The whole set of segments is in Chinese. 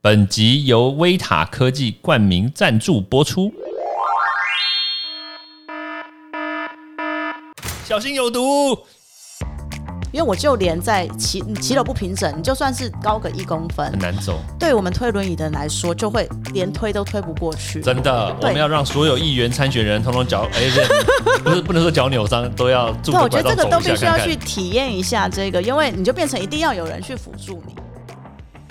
本集由威塔科技冠名赞助播出。小心有毒！因为我就连在骑骑楼不平整，你就算是高个一公分很，难走，对我们推轮椅的人来说，就会连推都推不过去。真的。我们要让所有议员参选人通通脚，哎，不是不能说脚扭伤，都要拄对，我觉得这个都必须要去。体验一下这个，因为你就变成一定要有人去辅助你。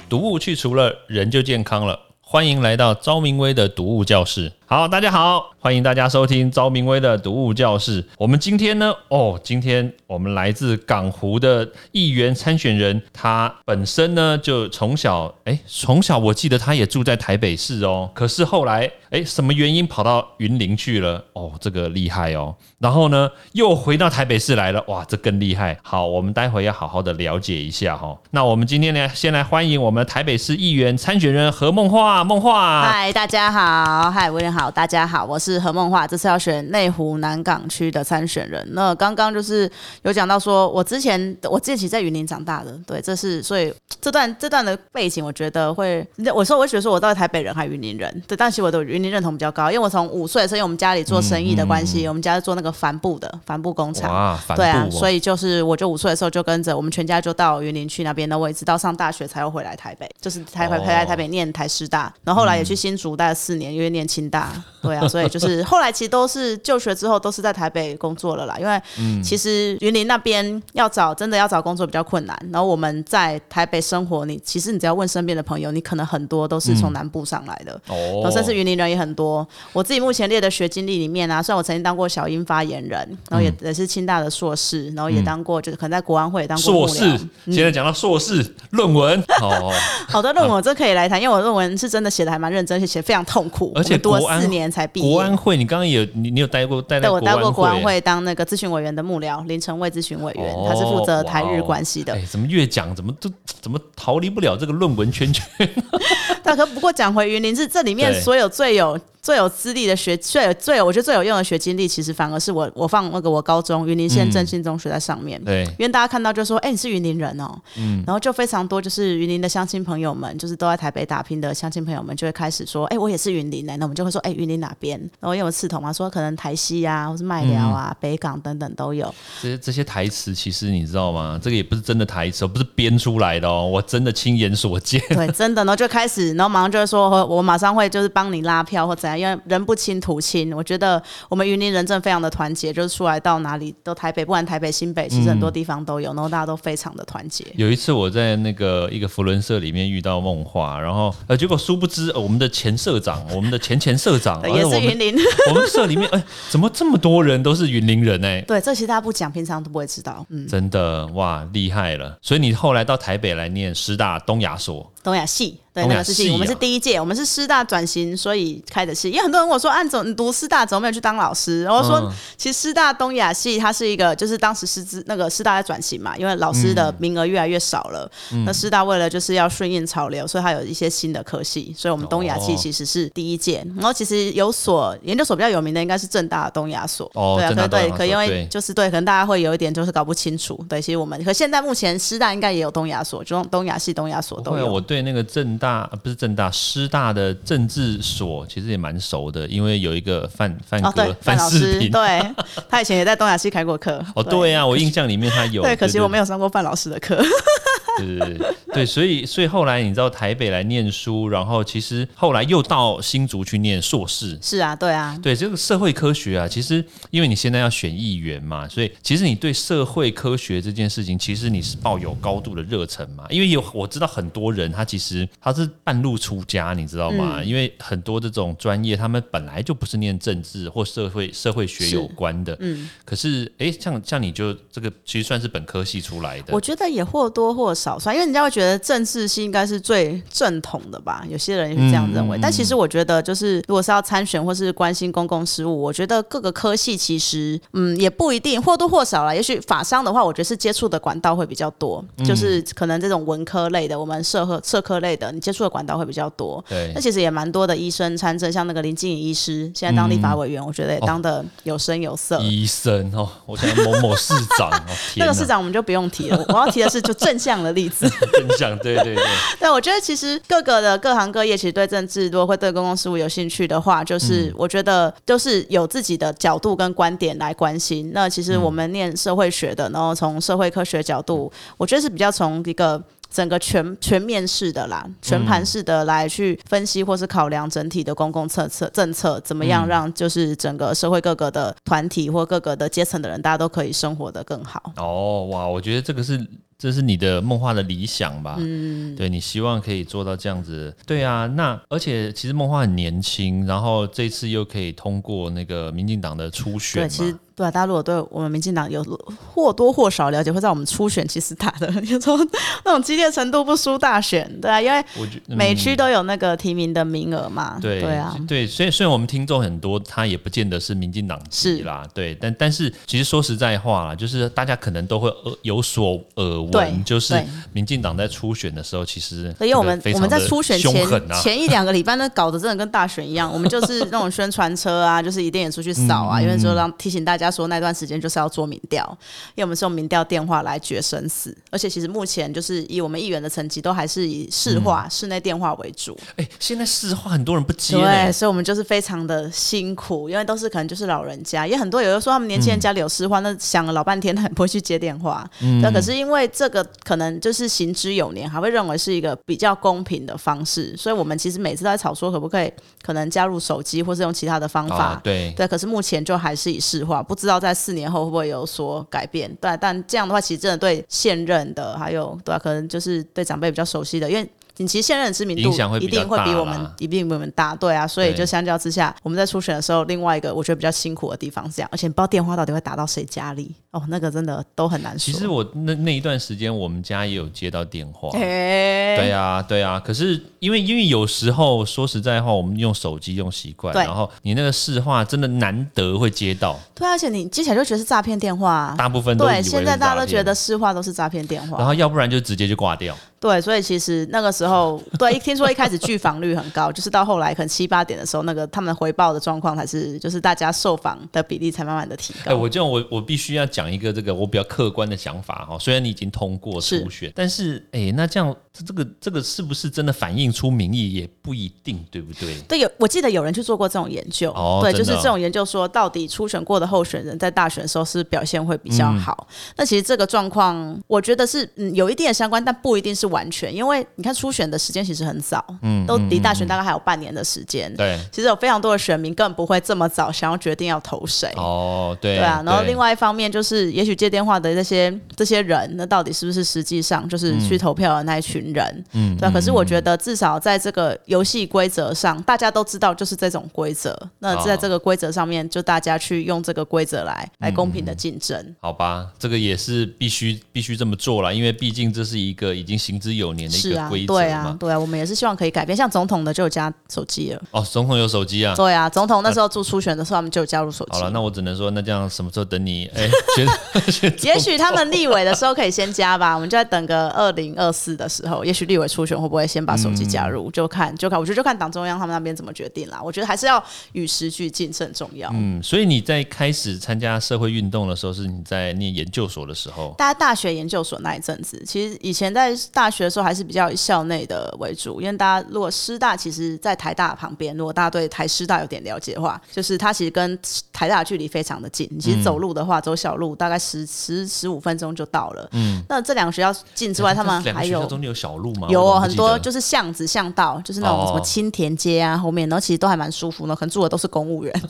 毒物去除了，人就健康了。欢迎来到昭明威的毒物教室。好，大家好，欢迎大家收听昭明威的读物教室。我们今天呢，哦，今天我们来自港湖的议员参选人，他本身呢就从小，哎，从小我记得他也住在台北市哦，可是后来，哎，什么原因跑到云林去了？哦，这个厉害哦。然后呢，又回到台北市来了，哇，这更厉害。好，我们待会要好好的了解一下哈、哦。那我们今天呢，先来欢迎我们台北市议员参选人何梦画，梦画。嗨，大家好，嗨，威廉，大家好，我是何梦画，这次要选内湖南港区的参选人。那刚刚就是有讲到说，我之前我自己在云林长大的，对，这是所以这段这段的背景，我觉得会，我说我会觉得说我到底台北人还是云林人，对，但其实我的云林认同比较高，因为我从五岁的时候，因为我们家里做生意的关系，我们家是做那个帆布的帆布工厂，对啊，哦，所以就是我就五岁的时候就跟着我们全家就到云林去那边，那我一直到上大学才又回来台北，就是台北哦回来台北念台师大，然后后来也去新竹待了四年，因为念清大，对啊，所以就是后来其实都是就学之后都是在台北工作了啦，因为其实云林那边要找真的要找工作比较困难，然后我们在台北生活，你其实你只要问身边的朋友，你可能很多都是从南部上来的，然哦后甚至云林人也很多。我自己目前列的学经历里面啊，虽然我曾经当过小英发言人，然后也、也是清大的硕士，然后也当过、就是可能在国安会也当过幕硕士。，现在讲到硕士论文 哦，好的论文我真可以来谈，因为我论文是真的写的还蛮认真，而且写得非常痛苦，而且我们读国安了四年才毕业。国安会，你刚刚也有你你有待过待在对，我待过国安会。当那个咨询委员的幕僚，林成卫咨询委员，哦他是负责台日关系的哎。，怎么越讲怎么都怎么逃离不了这个论文圈圈？大哥不过讲回云林，是这里面所有最有最有资历的学，最有最有我觉得最有用的学经历，其实反而是我我放那个我高中云林县嗯正信中学在上面。对，因为大家看到就说，哎、你是云林人哦，嗯然后就非常多，就是云林的乡亲朋友们，就是都在台北打拼的乡亲朋友们，就会开始说，哎、我也是云林的，那我们就会说，哎、云林哪边？然后因为我刺头嘛，说可能台西啊，或是麦寮啊、嗯北港等等都有。这些这些台词其实你知道吗？这个也不是真的台词哦，不是编出来的哦，我真的亲眼所见。对，真的，然后就开始，然后马上就会说，我我马上会就是帮你拉票或怎样，因为人不亲土亲。我觉得我们云林人真的非常的团结，就是出来到哪里都台北，不管台北、新北，其实很多地方都有，然后大家都非常的团结。有一次我在那个一个福伦社里面遇到梦话，然后呃，结果殊不知、呃我们的前社长，我们的前前社长，对也是云林，我们社里面，哎、怎么这么多人都是云林人哎、对，这其实大家不讲，平常都不会知道。嗯，真的哇，厉害了！所以你后来到台北来念师大东亚所，东亚系，对，那个是系，我们是啊第一届，我们是师大转型，所以开的系。因为很多人问我说，按、啊、总你读师大怎么没有去当老师？然后说，嗯其实师大东亚系它是一个，就是当时师资那个师大在转型嘛，因为老师的名额越来越少了。嗯那师大为了就是要顺应潮流，所以它有一些新的科系，所以我们东亚系哦其实是第一届。然后其实有所研究所比较有名的应该是正大的东亚所，对可对，可因为就是对，可能大家会有一点就是搞不清楚。对，其实我们可现在目前师大应该也有东亚所，就东亚系、东亚所都有。我对那个正大、呃不是正大师大的政治所其实也蛮熟的，因为有一个范范哦，哥、对，范老师，世平。对他以前也在东亚系开过课。哦，对啊，我印象里面他有。对，可惜我没。有上过范老师的课。对对对对，所以所以后来你知道台北来念书，然后其实后来又到新竹去念硕士。是啊，对啊，对这个社会科学啊，其实因为你现在要选议员嘛，所以其实你对社会科学这件事情，其实你是抱有高度的热忱嘛。因为有我知道很多人他其实他是半路出家，你知道吗？因为很多这种专业，他们本来就不是念政治或社会社会学有关的。嗯，可是哎，像像你就这个其实算是本科系出来的我。觉得也或多或少算，因为人家会觉得政治系应该是最正统的吧，有些人也是这样认为。但其实我觉得，就是如果是要参选或是关心公共事务，我觉得各个科系其实嗯也不一定或多或少啦。也许法商的话，我觉得是接触的管道会比较多，就是可能这种文科类的，我们社科社科类的，你接触的管道会比较多。对那，其实也蛮多的医生参政，像那个林静怡医师，现在当立法委员，我觉得也当的有声有色。医生哦，我想某某市长哦，那个市长我们就不用提了，我要提的是就正向的例子。分享，对对对，对，我觉得其实各个的各行各业，其实对政治如果会对公共事务有兴趣的话，就是我觉得就是有自己的角度跟观点来关心。那其实我们念社会学的，然后从社会科学角度，我觉得是比较从一个。整个全全面式的啦，全盘式的来去分析或是考量整体的公共策策政策，怎么样让就是整个社会各个的团体或各个的阶层的人，大家都可以生活的更好。哦，哇，我觉得这个是这是你的梦话的理想吧？嗯，对你希望可以做到这样子。对啊，那而且其实梦话很年轻，然后这次又可以通过那个民进党的初选对，其实。对啊，大家如果对我们民进党有或多或少了解，会在我们初选其实打的有时候那种激烈程度不输大选，对啊，因为每区都有那个提名的名额嘛，对对啊，对，所以虽然我们听众很多，他也不见得是民进党是啦，对，但但是其实说实在话啦，就是大家可能都会有所耳闻，就是民进党在初选的时候，其实因为我们我们在初选前前一两个礼拜呢搞得真的跟大选一样，我们就是 那种宣传车啊，就是一定也出去扫啊，因为说让提醒大家。说那段时间就是要做民调，因为我们是用民调电话来决生死，而且其实目前就是以我们议员的成绩，都还是以市话、室内电话为主。哎，现在市话很多人不接，对，所以我们就是非常的辛苦，因为都是可能就是老人家，也很多有的说他们年轻人家里有市话，那想了老半天，他也不会去接电话。那，可是因为这个可能就是行之有年，还会认为是一个比较公平的方式，所以我们其实每次都在吵说可不可以可能加入手机，或是用其他的方法。对对，可是目前就还是以市化不。不知道在四年后会不会有所改变？对，但这样的话，其实真的对现任的，还有对，可能就是对长辈比较熟悉的，因为。你其实现任的知名度一定会比我们一定比我们大，对啊，所以就相较之下，我们在初选的时候，另外一个我觉得比较辛苦的地方是这样，而且不知道电话到底会打到谁家里哦，那个真的都很难说。其实我那那一段时间，我们家也有接到电话，对啊，对啊，可是因为因为有时候说实在话，我们用手机用习惯，然后你那个市话真的难得会接到，对，而且你接起来就觉得是诈骗电话，大部分对，现在大家都觉得市话都是诈骗电话，然后要不然就直接就挂掉。对，所以其实那个时候，对，一听说一开始拒访率很高，就是到后来可能七八点的时候，那个他们回报的状况才是，就是大家受访的比例才慢慢的提高。哎，我这样我我必须要讲一个这个我比较客观的想法哈，虽然你已经通过初选，但是哎，那这样这个这个是不是真的反映出民意也不一定，对不对？对，有我记得有人去做过这种研究，对，就是这种研究说，到底初选过的候选人在大选的时候是表现会比较好。那其实这个状况，我觉得是嗯有一定的相关，但不一定是。完全，因为你看初选的时间其实很早，嗯，都离大选大概还有半年的时间。对，其实有非常多的选民根本不会这么早想要决定要投谁。哦，对，对啊。然后另外一方面就是，也许接电话的这些这些人，那到底是不是实际上就是去投票的那一群人？嗯，对。可是我觉得至少在这个游戏规则上，大家都知道就是这种规则。那在这个规则上面，就大家去用这个规则来来公平的竞争。好吧，这个也是必须必须这么做了，因为毕竟这是一个已经行。之有年的一个规则对啊，对啊，我们也是希望可以改变。像总统的就有加手机了。哦，总统有手机啊？对啊，总统那时候做初选的时候，他们就有加入手机。好了，那我只能说，那这样什么时候等你？哎，也许他们立委的时候可以先加吧。我们就在等个二零二四的时候，也许立委初选会不会先把手机加入？就看就看，我觉得就看党中央他们那边怎么决定啦。我觉得还是要与时俱进是很重要。嗯，所以你在开始参加社会运动的时候，是你在念研究所的时候？大家大学研究所那一阵子，其实以前在大学的时候还是比较。校内的为主，因为大家如果师大其实，在台大旁边，如果大家对台师大有点了解的话，就是它其实跟台大距离非常的近。其实走路的话，走小路大概十十十五分钟就到了。嗯，那这两个学校近之外，他们还有中间有小路吗？有哦，很多就是巷子巷道，就是那种什么青田街啊，后面然后其实都还蛮舒服的，可能住的都是公务员。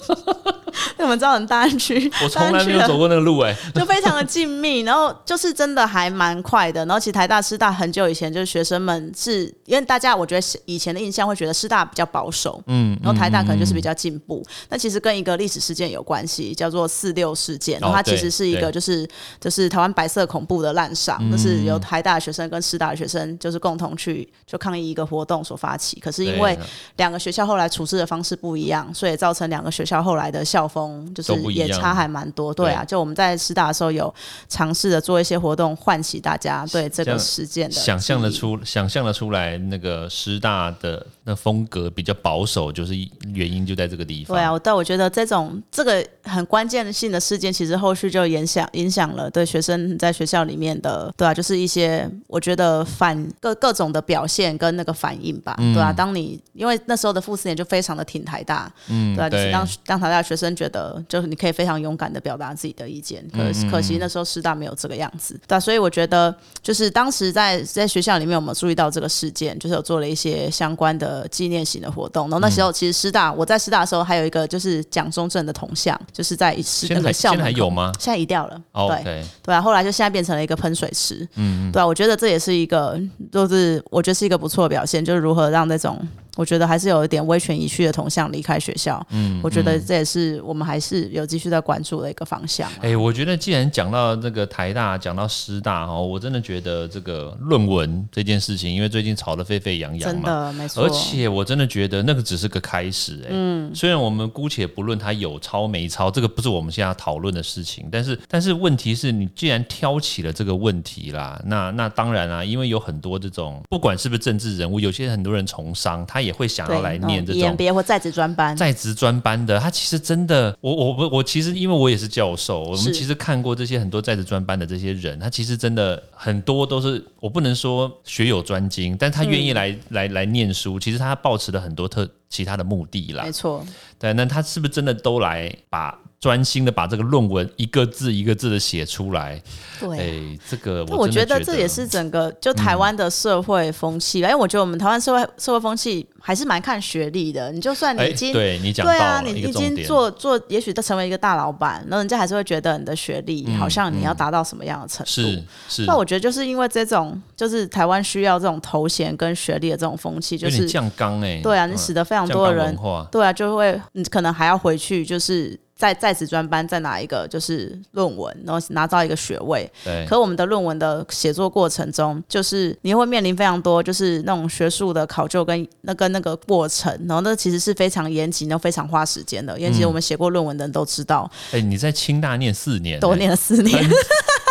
那我们知道很大安区，我从来没有走过那个路哎，就非常的静谧，然后就是真的还蛮快的。然后其实台大师大很久以前就是学生们是因为大家我觉得以前的印象会觉得师大比较保守，嗯，然后台大可能就是比较进步。那其实跟一个历史事件有关系，叫做四六事件，然后它其实是一个就是就是台湾白色恐怖的滥觞，那是由台大的学生跟师大的学生就是共同去就抗议一个活动所发起。可是因为两个学校后来处置的方式不一样，所以造成两个学校后来的校风。风，就是也差还蛮多。对啊，就我们在师大的时候有尝试着做一些活动，唤起大家对这个事件的想象的。出，想象的出来，那个师大的那风格比较保守，就是原因就在这个地方。对啊，但我觉得这种这个很关键性的事件，其实后续就影响影响了对学生在学校里面的，对啊，就是一些我觉得反各各种的表现跟那个反应吧，嗯对啊，当你因为那时候的副四年就非常的挺台大，嗯，对啊，就是对让让台大学生觉得，就是你可以非常勇敢的表达自己的意见。可嗯可惜那时候师大没有这个样子，对啊，所以我觉得就是当时在在学校里面，我们注意到这个事件，就是有做了一些相关的纪念型的活动。然后那嗯时候其实师大，我在师大的时候还有一个就是蒋中正的铜像，就是在师那现在还现个校门口在还有吗现在移掉了，哦对。对啊，后来就现在变成了一个喷水池，嗯，对啊，我觉得这也是一个，就是我觉得是一个不错的表现，就是如何让那种我觉得还是有一点威权遗绪的同向离开学校，嗯，我觉得这也是我们还是有继续在关注的一个方向。哎、我觉得既然讲到这个台大，讲到师大哦，我真的觉得这个论文这件事情，因为最近吵得沸沸扬扬真，的没错，而且我真的觉得那个只是个开始、哎，嗯，虽然我们姑且不论它有抄没抄，这个不是我们现在要讨论的事情，但是但是问题是你既然挑起了这个问题啦，那那当然啊，因为有很多这种不管是不是政治人物，有些很多人从商，他也会想要来念这种在职专班，在职专班的，他其实真的，我我我我其实因为我也是教授，我们其实看过这些很多在职专班的这些人，他其实真的很多都是我不能说学有专精，但他愿意来、来来念书，其实他抱持了很多特其他的目的啦。没。错，对，那他是不是真的都来把专心的把这个论文一个字一个字的写出来？对。哎，这个但我我觉得这也是整个就台湾的社会风气吧，因为我觉得我们台湾社会社会风气还是蛮看学历的。你就算你哎已经对你讲对啊，你已经。做做，也许都成为一个大老板，然后人家还是会觉得你的学历好像你要达到什么样的程度。是是，那我觉得就是因为这种，就是台湾需要这种头衔跟学历的这种风气，就是降纲哎、对啊，嗯你使得非常多的人对啊，就会你可能还要回去，就是在在职专班再拿一个就是论文，然后拿到一个学位。对，可我们的论文的写作过程中，就是你会面临非常多就是那种学术的考究跟那跟那个过程，然后那其实是非常严谨，又非常花时间的。因为其实我们写过论文的人都知道，哎、你在清大念四年、都哎念了四年，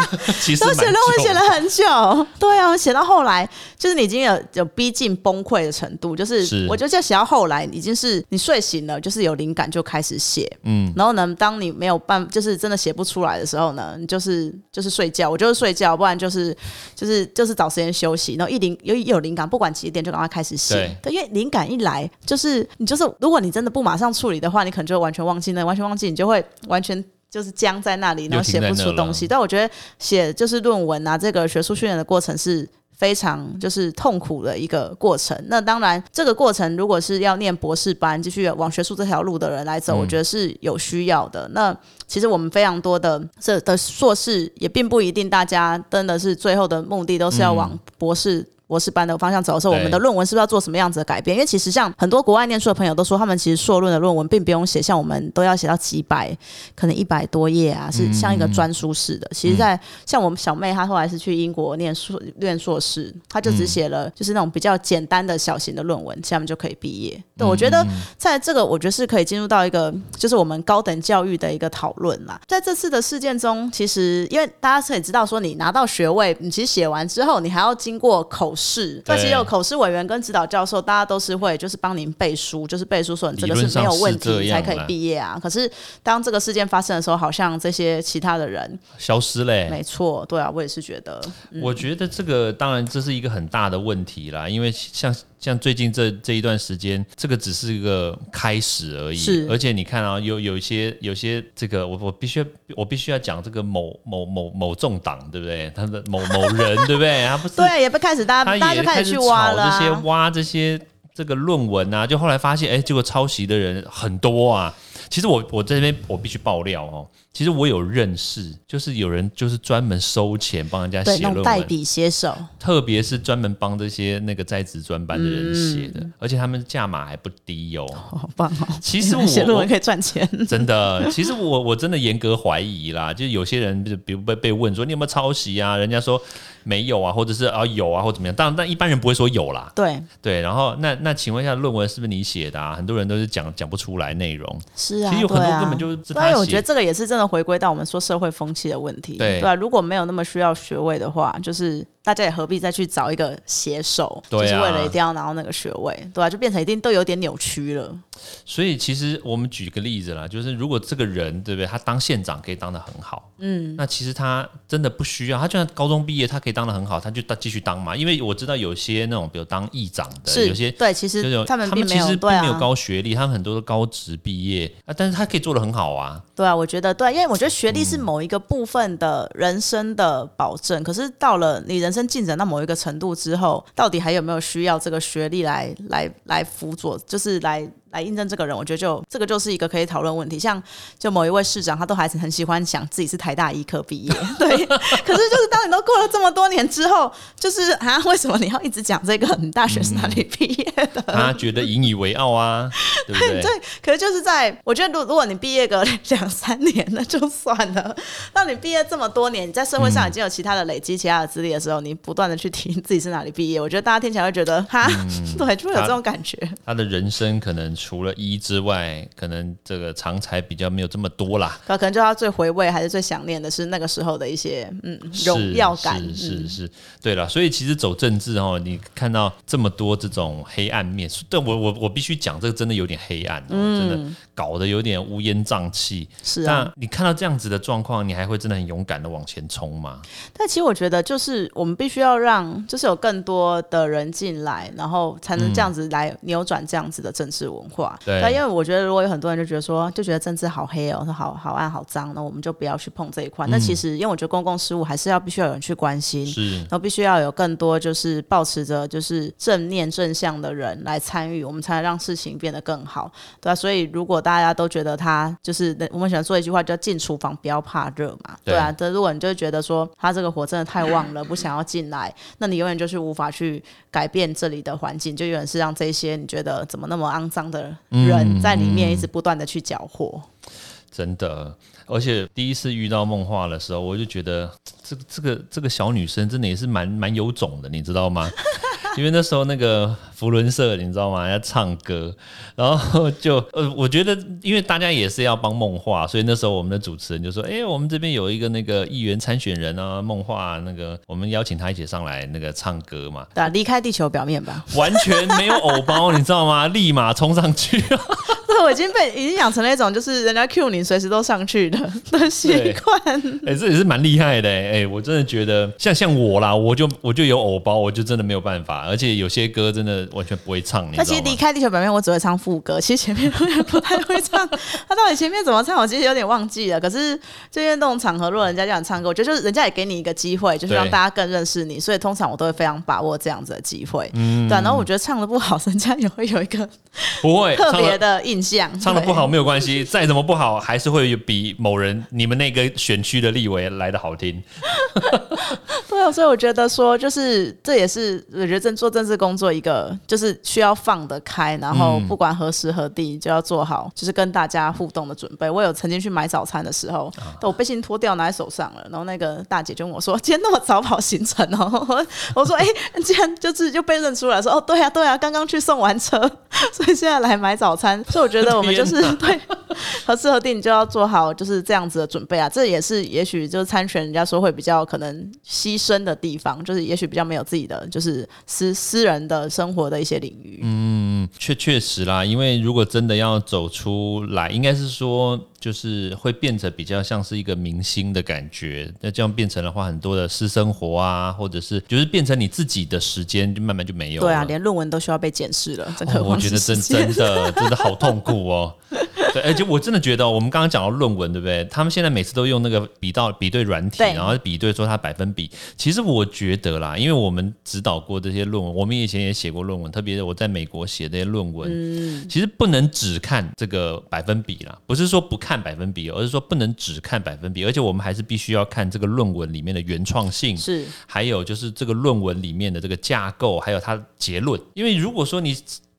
其实都写论文写了很久，对啊，写到后来就是你已经有有逼近崩溃的程度，就是是我觉得就写到后来已经是你睡醒了，就是有灵感就开始写，嗯，然后呢，当你没有办就是真的写不出来的时候呢，你就是就是睡觉，我就是睡觉，不然就是就是就是找时间休息，然后一灵有一有灵感，不管几点就赶快开始写，对，因为灵感一来，就是你就是如果你真的不马上处理的话，你可能就会完全忘记那完全忘记，你就会完全。就是僵在那里，然后写不出东西。但我觉得写就是论文啊，这个学术训练的过程是非常就是痛苦的一个过程。那当然，这个过程如果是要念博士班，继续往学术这条路的人来走，嗯我觉得是有需要的。那其实我们非常多的这的硕士，也并不一定大家真的是最后的目的都是要往博士。博士班的方向走的时候，我们的论文是不是要做什么样子的改变？因为其实像很多国外念书的朋友都说，他们其实硕论的论文并不用写，像我们都要写到几百，可能一百多页啊，是像一个专书式的。其实在，像我们小妹，她后来是去英国念硕念硕士，她就只写了就是那种比较简单的小型的论文，这样就可以毕业。对，我觉得在这个，我觉得是可以进入到一个就是我们高等教育的一个讨论啦。在这次的事件中，其实因为大家可以知道说，你拿到学位，你其实写完之后，你还要经过口试，那对其实有口试委员跟指导教授，大家都是会就是帮您背书，就是背书说你这个是没有问题才可以毕业啊。可是当这个事件发生的时候，好像这些其他的人，消失嘞、没错，对啊，我也是觉得，我觉得这个当然这是一个很大的问题啦，因为像像最近这这一段时间，这个只是一个开始而已。是而且你看啊，有有一些有些这个，我我必须我必须要讲这个某某某某政党，对不对？他的某某人，对不对？他不是对，也不开始大家大家就开始去挖了、炒这些啊。挖这些这个论文啊，就后来发现，哎，结果抄袭的人很多啊。其实我我这边我必须爆料哦，其实我有认识，就是有人就是专门收钱帮人家，写论文，代笔写手，特别是专门帮这些那个在职专班的人写嗯。的，而且他们价码还不低哦。好棒哦！其实我 写论文可以赚钱，真的，其实我我真的严格怀疑啦，就是有些人，就比如被被问说你有没有抄袭啊，人家说没有啊，或者是啊有啊，或怎么样，当然但一般人不会说有啦，对，对，然后那那请问一下，论文是不是你写的啊？很多人都是讲讲不出来内容，是是啊，其实有很多根本就是他写我觉得这个也是真的回归到我们说社会风气的问题，对啊，如果没有那么需要学位的话，就是大家也何必再去找一个写手，就是为了一定要拿到那个学位，对啊，就变成一定都有点扭曲了。所以其实我们举个例子啦，就是如果这个人对不对，他当县长可以当的很好，嗯，那其实他真的不需要，他就算高中毕业，他可以当的很好，他就当继续当嘛。因为我知道有些那种，比如当议长的，是有些对，其就是他们并没其实并没有啊，高学历，他们很多都高职毕业啊，但是他可以做的很好啊。对啊，我觉得对，因为我觉得学历嗯是某一个部分的人生的保证，可是到了你人生进展到某一个程度之后，到底还有没有需要这个学历来来来辅佐，就是来。来印证这个人，我觉得就这个就是一个可以讨论问题。像就某一位市长，他都还是很喜欢想自己是台大医科毕业，对。可是就是当你都过了这么多年之后，就是啊，为什么你要一直讲这个你大学是哪里毕业的？他觉得引以为傲啊，对不对？对，可是就是在我觉得，如如果你毕业个两三年，那就算了。当你毕业这么多年，你在社会上已经有其他的累积、其他的资历的时候，你不断的去提自己是哪里毕业，我觉得大家听起来会觉得哈，对，就会有这种感觉。他的人生可能除了一之外，可能这个常才比较没有这么多啦。那，可能就他最回味还是最想念的是那个时候的一些嗯荣耀感。是是嗯是，对了，所以其实走政治哦，你看到这么多这种黑暗面，但我我我必须讲，这个真的有点黑暗、哦，真的搞得有点乌烟瘴气。嗯是啊，那你看到这样子的状况，你还会真的很勇敢的往前冲吗？但其实我觉得，就是我们必须要让，就是有更多的人进来，然后才能这样子来扭转这样子的政治文化。对。但因为我觉得，如果有很多人就觉得说，就觉得政治好黑哦，说好好暗好脏，那我们就不要去碰这一块。那其实，因为我觉得公共事务还是要必须要有人去关心。是。然后必须要有更多就是保持着就是正念正向的人来参与，我们才能让事情变得更好，对啊，所以如果大家都觉得他就是我们喜欢说一句话叫进厨房不要怕热嘛，对。对啊，这如果你就觉得说他这个火真的太旺了，不想要进来，那你永远就是无法去改变这里的环境，就永远是让这些你觉得怎么那么肮脏的人在里面一直不断的去搅和。真的，而且第一次遇到梦话的时候，我就觉得这个这个这个小女生真的也是蛮蛮有种的，你知道吗？因为那时候那个福伦社，你知道吗？要唱歌，然后就呃，我觉得因为大家也是要帮梦话，所以那时候我们的主持人就说：“哎、我们这边有一个那个议员参选人啊，梦话那个，我们邀请他一起上来那个唱歌嘛。”对啊，离开地球表面吧。完全没有偶包，你知道吗？立马冲上去，对，我已经被已经养成了一种就是人家 Q 你随时都上去的的习惯。哎、这也是蛮厉害的哎、哎我真的觉得像像我啦，我就我就有偶包，我就真的没有办法，而且有些歌真的完全不会唱，那其实离？开地球表面，我只会唱副歌，其实前面我也不太会唱。他到底前面怎么唱，我其实有点忘记了。可是就因为那种场合，如果人家叫你唱歌，我觉得就是人家也给你一个机会，就是让大家更认识你，所以通常我都会非常把握这样子的机会。嗯对啊、然后我觉得唱的不好，人家也会有一个 不会，特别的印象。唱的不好没有关系，再怎么不好，还是会有比某人你们那个选区的立委来的好听。对啊，所以我觉得说，就是这也是我觉得政做政治工作一个，就是需要放得开，然后不管何时何地就要做好，就是跟大家互动的准备。我有曾经去买早餐的时候，我背心脱掉拿在手上了，然后那个大姐就问我说：“今天那么早跑行程哦？” 我我说：“哎、既然就是就被认出来说，哦，对啊，对啊，刚刚去送完车，所以现在来买早餐。”所以我觉得我们就是 对何时何地你就要做好就是这样子的准备啊。这也是也许就是参选人家说会比较可能牺生的地方，就是也许比较没有自己的就是私私人的生活的一些领域。嗯，确确实啦，因为如果真的要走出来，应该是说就是会变成比较像是一个明星的感觉。那这样变成的话，很多的私生活啊，或者是就是变成你自己的时间，就慢慢就没有了。对啊，连论文都需要被检视了，真的、哦我觉得真真的真的好痛苦哦。对，而且我真的觉得哦，我们刚刚讲到论文，对不对？他们现在每次都用那个比到比对软体，然后比对说它百分比。其实我觉得啦，因为我们指导过这些论文，我们以前也写过论文，特别是我在美国写这些论文，嗯其实不能只看这个百分比啦，不是说不看百分比，而是说不能只看百分比，而且我们还是必须要看这个论文里面的原创性，是还有就是这个论文里面的这个架构，还有它的结论。因为如果说你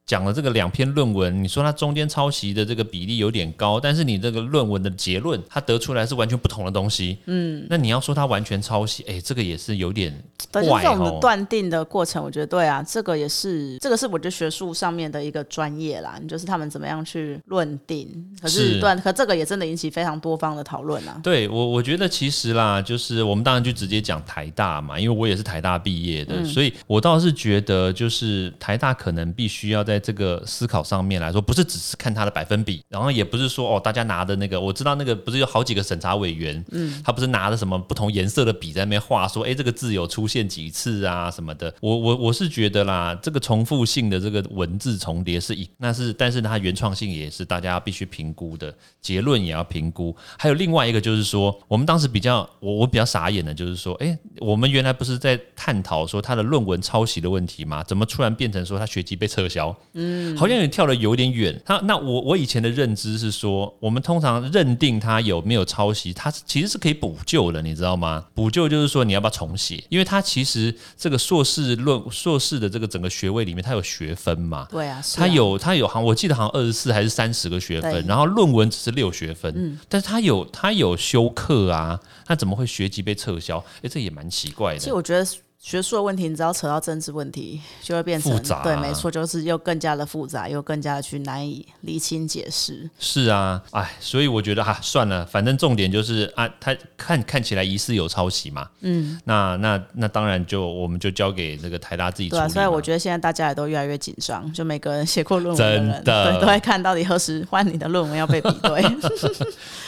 讲了这个两篇论文，你说它中间抄袭的这个比例有点高，但是你这个论文的结论，它得出来是完全不同的东西。嗯，那你要说它完全抄袭，哎，这个也是有点对，就是这种的哦。断定的过程，我觉得对啊，这个也是这个是我觉得学术上面的一个专业啦，就是他们怎么样去论定。可是是对啊，可这个也真的引起非常多方的讨论啊。对我，我觉得其实啦，就是我们当然就直接讲台大嘛，因为我也是台大毕业的，所以我倒是觉得，就是台大可能必须要在这个思考上面来说，不是只是看它的百分比，然后也不是说哦，大家拿的那个，我知道那个不是有好几个审查委员，嗯，他不是拿着什么不同颜色的笔在那边画，说，哎，这个字有出现几次啊什么的。我我我是觉得啦，这个重复性的这个文字重叠是一，那是，但是它原创性也是大家必须评估的，结论也要评估。还有另外一个就是说，我们当时比较我我比较傻眼的，就是说，哎，我们原来不是在探讨说他的论文抄袭的问题吗？怎么突然变成说他学籍被撤销？嗯，好像也跳的有点远。他那我我以前的认知是说，我们通常认定他有没有抄袭，他其实是可以补救的，你知道吗？补救就是说你要不要重写，因为他其实这个硕士论硕士的这个整个学位里面，它有学分嘛。对啊，它有它有好像我记得好像二十四还是三十个学分然后论文只是六学分，但是他有他有修课啊，他怎么会学籍被撤销？哎，这也蛮奇怪的。其实我觉得学术的问题，你只要扯到政治问题，就会变成复杂对，没错，就是又更加的复杂，又更加的去难以厘清解释。是啊，哎，所以我觉得哈、算了，反正重点就是啊，他看看起来疑似有抄袭嘛，嗯，那那那当然就我们就交给这个台大自己处理。对啊，所以我觉得现在大家也都越来越紧张，就每个人写过论文的人，真的对，都在看到底何时换你的论文要被比对。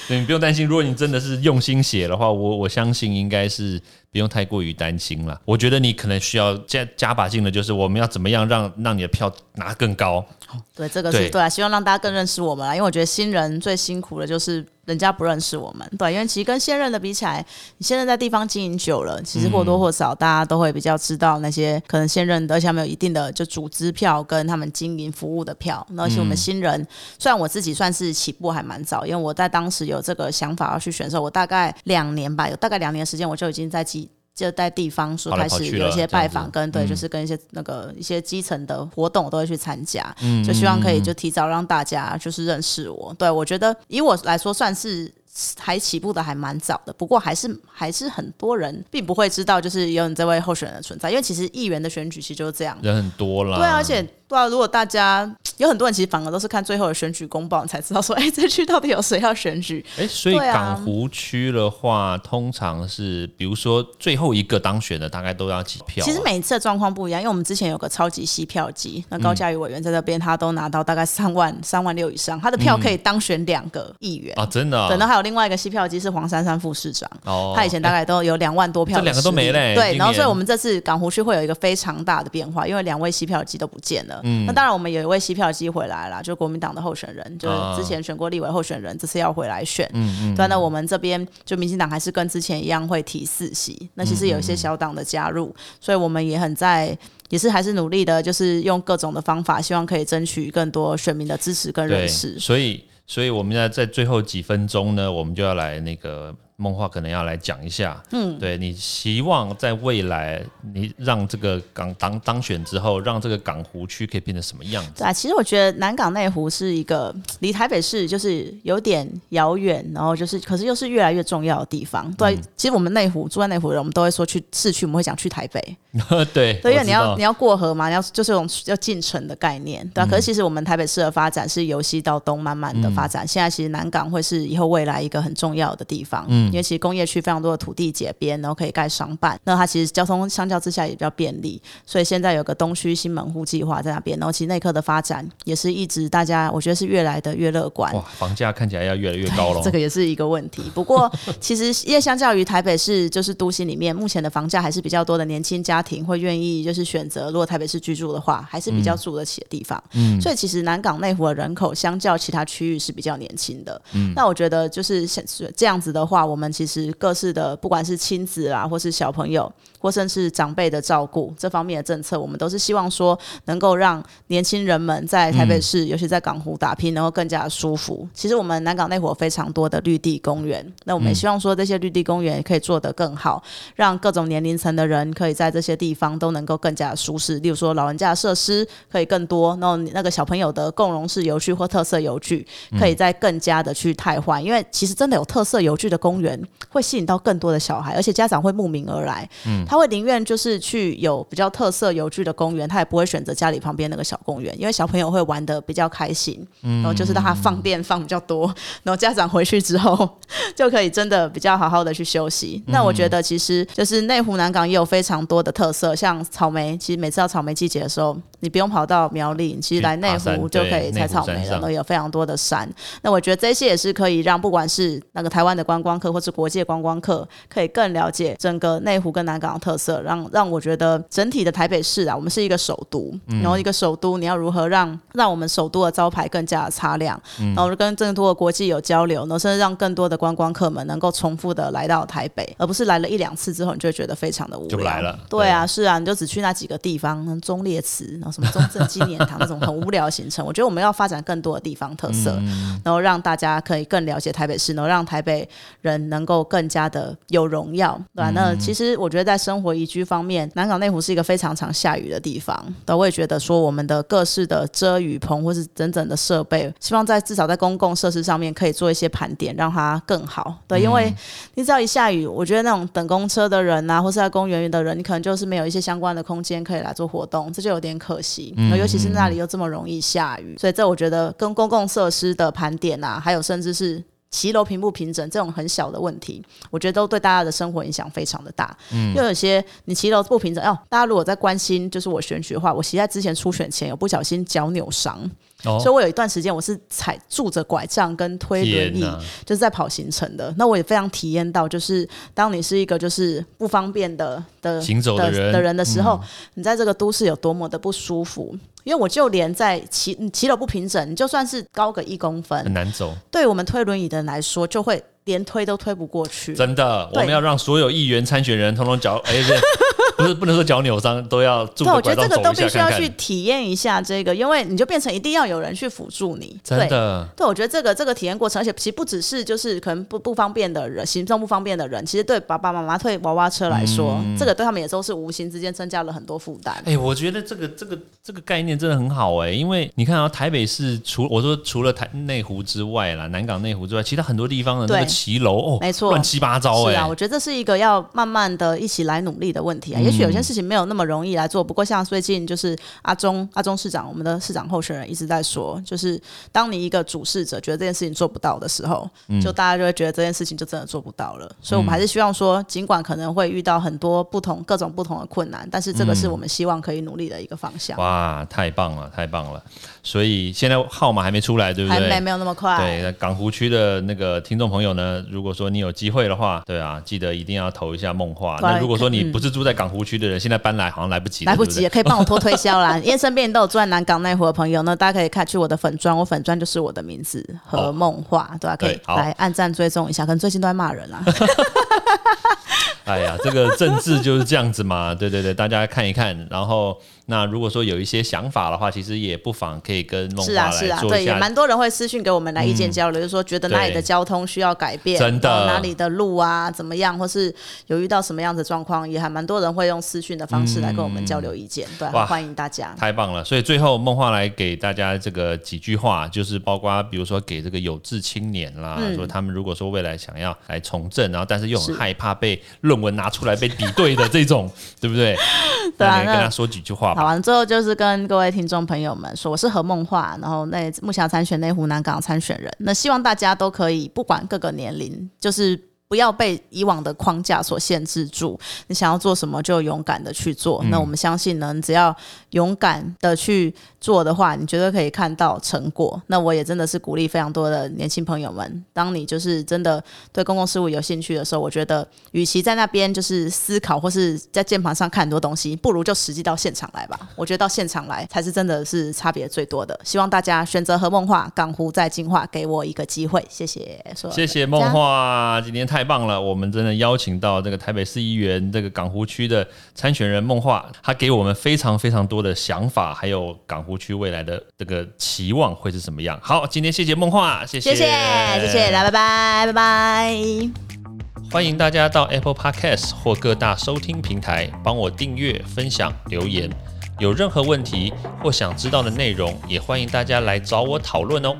对你不用担心，如果你真的是用心写的话，我我相信应该是不用太过于担心了。我觉得你可能需要加加把劲的，就是我们要怎么样让让你的票拿更高。对，这个对是对啊，希望让大家更认识我们啦。因为我觉得新人最辛苦的就是人家不认识我们，对，因为其实跟现任的比起来，你现在在地方经营久了，其实或多或少大家都会比较知道那些可能现任的，而且他们有一定的就组织票跟他们经营服务的票。那而且我们新人，虽然我自己算是起步还蛮早，因为我在当时有这个想法要去选的时候，我大概两年吧，有大概两年时间，我就已经在记。就在地方说开始有一些拜访，跟对，嗯就是跟一些那个一些基层的活动，我都会去参加。嗯就希望可以就提早让大家就是认识我。对我觉得以我来说算是。还起步的还蛮早的，不过还是还是很多人并不会知道，就是有你这位候选人的存在，因为其实议员的选举其实就是这样。人很多啦，对啊，而且对啊，如果大家有很多人其实反而都是看最后的选举公报，你才知道说，哎，这区到底有谁要选举。哎，所以港湖区的话，通常是比如说最后一个当选的，大概都要几票啊、其实每一次的状况不一样，因为我们之前有个超级吸票机，那高嘉瑜委员在这边他都拿到大概三万三万六以上，他的票可以当选两个议员。啊，真的、啊，对，然后还有另外一个吸票机是黄珊珊副市长，哦他以前大概都有两万多票这两个都没嘞对，然后所以我们这次港湖区会有一个非常大的变化，因为两位吸票机都不见了。嗯那当然我们有一位吸票机回来了，就国民党的候选人，就是之前选过立委候选人，这次要回来选。嗯嗯，对，那我们这边就民进党还是跟之前一样会提四席，那其实有一些小党的加入，所以我们也很在。也是还是努力的，就是用各种的方法，希望可以争取更多选民的支持跟，认识。所以所以我们现在在最后几分钟呢，我们就要来那个梦话，可能要来讲一下，嗯，对你希望在未来你让这个港当当选之后，让这个港湖区可以变成什么样子？对啊，其实我觉得南港内湖是一个 离台北市就是有点遥远，然后就是可是又是越来越重要的地方。对，嗯其实我们内湖住在内湖的人，我们都会说去市区，我们会讲去台北。对，对，因为你要你要过河嘛，你要就是这种要进城的概念，对啊。可是其实我们台北市的发展是由西到东慢慢的发展，现在其实南港会是以后未来一个很重要的地方，嗯，因为其实工业区非常多的土地解边，然后可以盖商办，那它其实交通相较之下也比较便利，所以现在有个东区新门户计划在那边，然后其实内科的发展也是一直大家我觉得是越来的越乐观，哇，房价看起来要越来越高了。这个也是一个问题。不过，其实因为相较于台北市，就是都心里面目前的房价还是比较多的年轻家庭会愿意就是选择，如果台北市居住的话，还是比较住得起的地方。嗯，所以其实南港内湖的人口相较其他区域是比较年轻的。嗯，那我觉得就是像这样子的话，我们其实各式的不管是亲子啊，或是小朋友，或甚至长辈的照顾这方面的政策，我们都是希望说能够让年轻人们在台北市，尤其在港湖打拼，能够更加舒服。其实我们南港内湖有非常多的绿地公园，那我们也希望说这些绿地公园可以做得更好，让各种年龄层的人可以在这些地方都能够更加舒适。例如说老人家的设施可以更多，然后那个小朋友的共融式游具或特色游具可以再更加的去汰换，因为其实真的有特色游具的公园会吸引到更多的小孩，而且家长会慕名而来。嗯，他会宁愿就是去有比较特色游具的公园，他也不会选择家里旁边那个小公园，因为小朋友会玩的比较开心。嗯，然后就是让他放电放比较多，然后家长回去之后 就可以真的比较好好的去休息。那我觉得其实就是内湖南港也有非常多的特色，像草莓，其实每次到草莓季节的时候，你不用跑到苗栗，其实来内湖就可以采草莓了，都有非常多的山。那我觉得这些也是可以让不管是那个台湾的观光客，或是国际观光客，可以更了解整个内湖跟南港的特色，让让我觉得整体的台北市啊，我们是一个首都，然后一个首都，你要如何让让我们首都的招牌更加的擦亮，然后跟更多的国际有交流，然后甚至让更多的观光客们能够重复的来到台北，而不是来了一两次之后，你就会觉得非常的无聊。就来了。对啊，是啊，你就只去那几个地方，中烈祠，然后什么中正纪念堂那种很无聊的行程。我觉得我们要发展更多的地方特色，然后让大家可以更了解台北市，然后让台北人能够更加的有荣耀，对吧？那其实我觉得在生活宜居方面，南港内湖是一个非常常下雨的地方。对，我也觉得说我们的各式的遮雨棚或是整整的设备，希望在至少在公共设施上面可以做一些盘点，让它更好。对，因为你只要一下雨，我觉得那种等公车的人啊，或是在公园里的人，你可能就是没有一些相关的空间可以来做活动，这就有点可惜。嗯，尤其是那里又这么容易下雨，所以这我觉得跟公共设施的盘点啊，还有甚至是。骑楼平不平整这种很小的问题，我觉得都对大家的生活影响非常的大。嗯，又有些你骑楼不平整，哦，大家如果在关心就是我选举的话，我骑在之前初选前有不小心脚扭伤。所以，我有一段时间我是踩拄着拐杖跟推轮椅，就是在跑行程的。那我也非常体验到，就是当你是一个就是不方便的的行走的人的人的时候，你在这个都市有多么的不舒服。因为我就连在骑骑楼不平整，你就算是高个一公分，很难走。对我们推轮椅的人来说，就会连推都推不过去。真的，我们要让所有议员参选人通通脚 哎对。不是不能说脚扭伤都要住对，我觉得这个都必须要去体验一下这个，因为你就变成一定要有人去辅助你。真的，对，我觉得这个这个体验过程，而且其实不只是就是可能不不方便的人，行动不方便的人，其实对爸爸妈妈推娃娃车来说，这个对他们也都是无形之间增加了很多负担。哎，我觉得这个这个这个概念真的很好哎，因为你看啊，台北市除我说除了台内湖之外啦，南港内湖之外，其他很多地方的那个骑楼哦，没错，乱七八糟哎。是啊，我觉得这是一个要慢慢的一起来努力的问题啊。也许有些事情没有。那么容易来做，不过像最近就是阿中阿中市长，我们的市长候选人一直在说，就是当你一个主事者觉得这件事情做不到的时候，就大家就会觉得这件事情就真的做不到了。所以，我们还是希望说，尽管可能会遇到很多不同各种不同的困难，但是这个是我们希望可以努力的一个方向。哇，太棒了，太棒了！所以现在号码还没出来，对不对？还没没有那么快。对，港湖区的那个听众朋友呢，如果说你有机会的话，对啊，记得一定要投一下梦话。那如果说你不是住在港湖区的人，现在搬来好像来不及。来不及，可以帮我拖推销啦。因为身边都有住在南港内湖的朋友呢，大家可以看去我的粉砖，我粉砖就是我的名字和梦话，对吧？可以来按赞追踪一下。可能最近都在骂人啦。哎呀，这个政治就是这样子嘛，对对对，大家看一看，然后。那如果说有一些想法的话，其实也不妨可以跟梦华来做一下。对，也蛮多人会私讯给我们来意见交流，就是说觉得哪里的交通需要改变，真的哪里的路啊怎么样，或是有遇到什么样的状况，也还蛮多人会用私讯的方式来跟我们交流意见。对，欢迎大家。太棒了！所以最后梦话来给大家这个几句话，就是包括比如说给这个有志青年啦，说他们如果说未来想要来从政，然后但是又很害怕被论文拿出来被比对的这种，对不对？对啊，跟他说几句话。好，完之后就是跟各位听众朋友们说，我是何梦话，然后那目前参选那湖南港参选人，那希望大家都可以不管各个年龄，就是不要被以往的框架所限制住，你想要做什么就勇敢的去做。那我们相信呢，只要勇敢的去。做的话，你绝对可以看到成果。那我也真的是鼓励非常多的年轻朋友们，当你就是真的对公共事务有兴趣的时候，我觉得与其在那边就是思考或是在键盘上看很多东西，不如就实际到现场来吧。我觉得到现场来才是真的是差别最多的。希望大家选择和梦话港湖在进化，给我一个机会。谢谢，谢谢梦话，今天太。太棒了，我们真的邀请到这个台北市议员这个港湖区的参选人梦话，他给我们非常非常多的想法，还有港湖区未来的这个期望会是什么样。好，今天谢谢梦话，谢谢谢谢谢谢，来拜拜拜拜。欢迎大家到 Apple Podcast 或各大收听平台帮我订阅、分享、留言。有任何问题或想知道的内容，也欢迎大家来找我讨论哦。